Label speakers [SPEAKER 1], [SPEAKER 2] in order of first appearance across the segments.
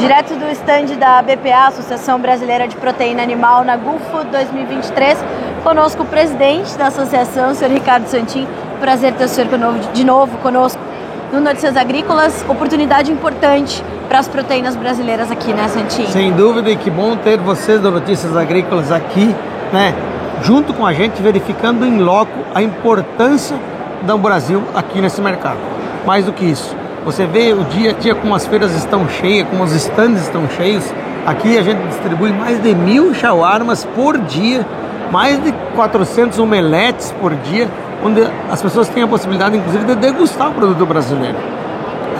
[SPEAKER 1] direto do estande da BPA, Associação Brasileira de Proteína Animal, na GUFO 2023. Conosco o presidente da associação, o senhor Ricardo Santin. Prazer ter o senhor de novo conosco no Notícias Agrícolas. Oportunidade importante para as proteínas brasileiras aqui, né, Santin?
[SPEAKER 2] Sem dúvida, e que bom ter vocês do Notícias Agrícolas aqui, né, junto com a gente, verificando em loco a importância do Brasil aqui nesse mercado. Mais do que isso, você vê o dia a dia como as feiras estão cheias, como os stands estão cheios. Aqui a gente distribui mais de mil shawarmas por dia, mais de 400 omeletes por dia, onde as pessoas têm a possibilidade, inclusive, de degustar o produto brasileiro.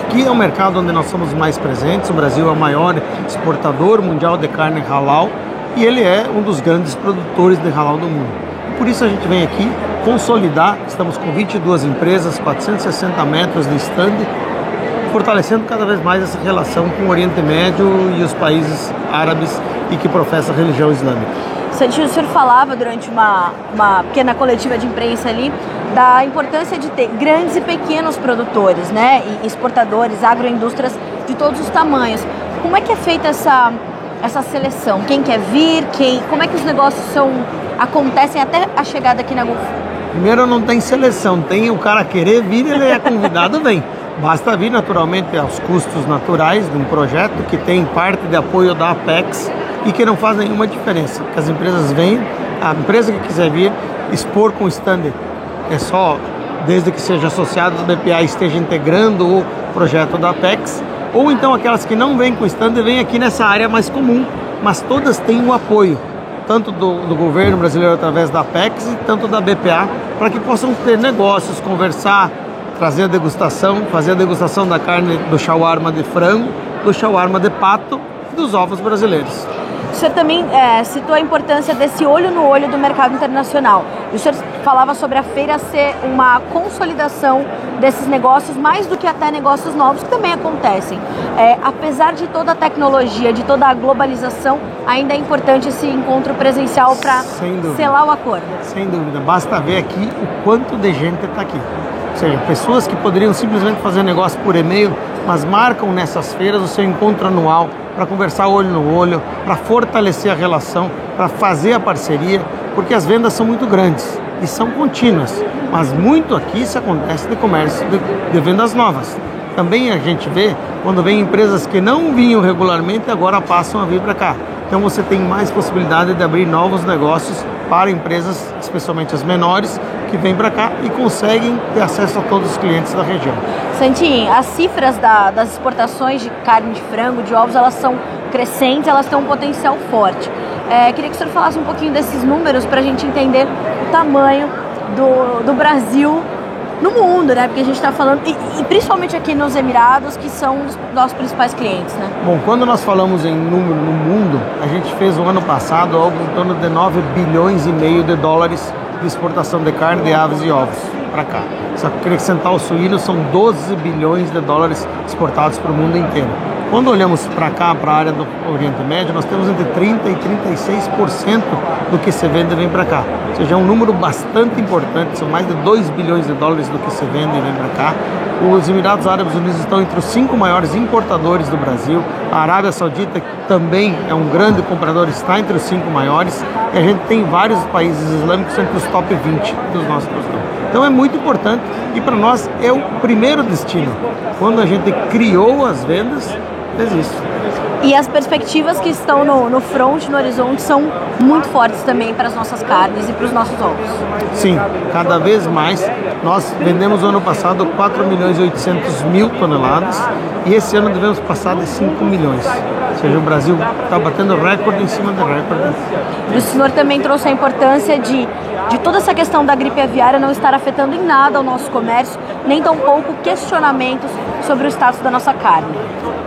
[SPEAKER 2] Aqui é um mercado onde nós somos mais presentes. O Brasil é o maior exportador mundial de carne halal e ele é um dos grandes produtores de halal do mundo. Por isso a gente vem aqui consolidar. Estamos com 22 empresas, 460 metros de stand fortalecendo cada vez mais essa relação com o Oriente Médio e os países árabes e que professam a religião islâmica.
[SPEAKER 1] Santinho, o senhor falava durante uma, uma pequena coletiva de imprensa ali da importância de ter grandes e pequenos produtores, né, e exportadores, agroindústrias de todos os tamanhos. Como é que é feita essa, essa seleção? Quem quer vir? Quem? Como é que os negócios são acontecem até a chegada aqui na Gulf?
[SPEAKER 2] Primeiro não tem seleção, tem o cara querer vir, ele é convidado, vem. Basta vir naturalmente aos custos naturais de um projeto que tem parte de apoio da Apex e que não faz nenhuma diferença, porque as empresas vêm, a empresa que quiser vir expor com stand é só desde que seja associado ao BPA esteja integrando o projeto da Apex, ou então aquelas que não vêm com stand vêm aqui nessa área mais comum, mas todas têm o apoio, tanto do, do governo brasileiro através da Apex e tanto da BPA, para que possam ter negócios, conversar, trazer a degustação, fazer a degustação da carne do shawarma de frango, do shawarma de pato e dos ovos brasileiros.
[SPEAKER 1] O senhor também é, citou a importância desse olho no olho do mercado internacional. E o senhor falava sobre a feira ser uma consolidação desses negócios, mais do que até negócios novos que também acontecem. É, apesar de toda a tecnologia, de toda a globalização, ainda é importante esse encontro presencial para selar o acordo.
[SPEAKER 2] Sem dúvida. Basta ver aqui o quanto de gente está aqui seja, pessoas que poderiam simplesmente fazer negócio por e-mail, mas marcam nessas feiras o seu encontro anual para conversar olho no olho, para fortalecer a relação, para fazer a parceria, porque as vendas são muito grandes e são contínuas, mas muito aqui se acontece de comércio de, de vendas novas. Também a gente vê quando vem empresas que não vinham regularmente agora passam a vir para cá. Então você tem mais possibilidade de abrir novos negócios para empresas, especialmente as menores, que vêm para cá e conseguem ter acesso a todos os clientes da região.
[SPEAKER 1] Santin, as cifras da, das exportações de carne de frango, de ovos, elas são crescentes, elas têm um potencial forte. É, queria que o senhor falasse um pouquinho desses números para a gente entender o tamanho do, do Brasil no mundo, né? Porque a gente está falando, e, e, principalmente aqui nos Emirados, que são os nossos principais clientes, né?
[SPEAKER 2] Bom, quando nós falamos em número no mundo, a gente fez o ano passado algo em torno de 9 bilhões e meio de dólares de exportação de carne, de aves e ovos para cá. Que acrescentar o suíno, são 12 bilhões de dólares exportados para o mundo inteiro. Quando olhamos para cá, para a área do Oriente Médio, nós temos entre 30% e 36% do que se vende vem para cá. Ou seja, é um número bastante importante, são mais de 2 bilhões de dólares do que se vende e vem para cá. Os Emirados Árabes Unidos estão entre os cinco maiores importadores do Brasil. A Arábia Saudita também é um grande comprador, está entre os cinco maiores. E a gente tem vários países islâmicos entre os top 20 dos nossos produtores. Então é muito importante e para nós é o primeiro destino. Quando a gente criou as vendas, existe.
[SPEAKER 1] E as perspectivas que estão no, no front, no horizonte, são muito fortes também para as nossas carnes e para os nossos ovos.
[SPEAKER 2] Sim, cada vez mais. Nós vendemos no ano passado 4 milhões e 800 mil toneladas e esse ano devemos passar de 5 milhões. Ou seja, o Brasil está batendo recorde em cima de recorde.
[SPEAKER 1] O senhor também trouxe a importância de, de toda essa questão da gripe aviária não estar afetando em nada o nosso comércio, nem tampouco questionamentos sobre o status da nossa carne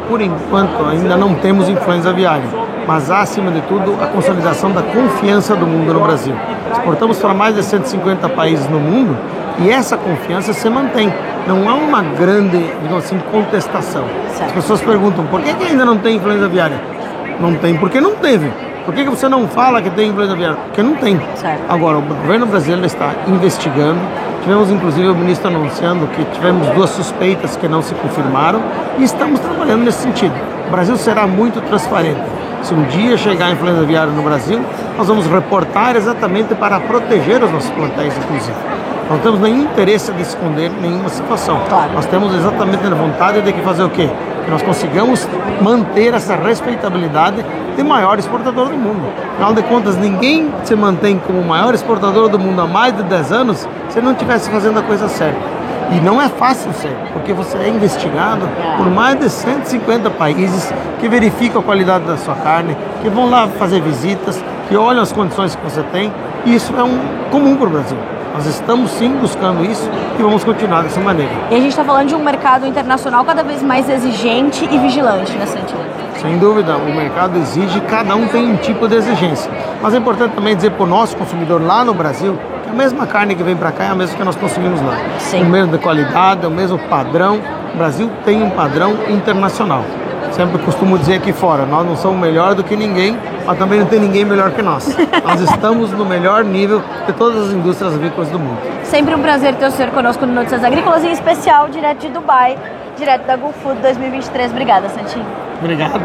[SPEAKER 2] por enquanto ainda não temos influenza aviária, mas há, acima de tudo, a consolidação da confiança do mundo no Brasil. Exportamos para mais de 150 países no mundo e essa confiança se mantém. Não há uma grande, digamos assim, contestação. As pessoas perguntam, por que, que ainda não tem influenza aviária? Não tem porque não teve. Por que, que você não fala que tem influenza aviária? Porque não tem.
[SPEAKER 1] Certo.
[SPEAKER 2] Agora, o governo brasileiro está investigando, Tivemos inclusive o ministro anunciando que tivemos duas suspeitas que não se confirmaram e estamos trabalhando nesse sentido. O Brasil será muito transparente. Se um dia chegar a influenza aviária no Brasil, nós vamos reportar exatamente para proteger os nossos plantéis, inclusive. Não temos nenhum interesse de esconder nenhuma situação.
[SPEAKER 1] Claro.
[SPEAKER 2] Nós temos exatamente a vontade de que fazer o quê? Que nós consigamos manter essa respeitabilidade de maior exportador do mundo. Afinal de contas, ninguém se mantém como o maior exportador do mundo há mais de 10 anos se não estivesse fazendo a coisa certa. E não é fácil ser, porque você é investigado por mais de 150 países que verificam a qualidade da sua carne, que vão lá fazer visitas, que olham as condições que você tem. E isso é um comum para o Brasil. Nós estamos sim buscando isso e vamos continuar dessa maneira.
[SPEAKER 1] E a gente está falando de um mercado internacional cada vez mais exigente e vigilante, né, Santino?
[SPEAKER 2] Sem dúvida, o mercado exige, cada um tem um tipo de exigência. Mas é importante também dizer para o nosso consumidor lá no Brasil que a mesma carne que vem para cá é a mesma que nós consumimos lá.
[SPEAKER 1] Sim.
[SPEAKER 2] O mesmo de qualidade, o mesmo padrão. O Brasil tem um padrão internacional. Sempre costumo dizer aqui fora, nós não somos melhor do que ninguém, mas também não tem ninguém melhor que nós. nós estamos no melhor nível de todas as indústrias agrícolas do mundo.
[SPEAKER 1] Sempre um prazer ter o senhor conosco no Notícias Agrícolas, em especial direto de Dubai, direto da GoFood 2023. Obrigada, Santinho.
[SPEAKER 2] Obrigado.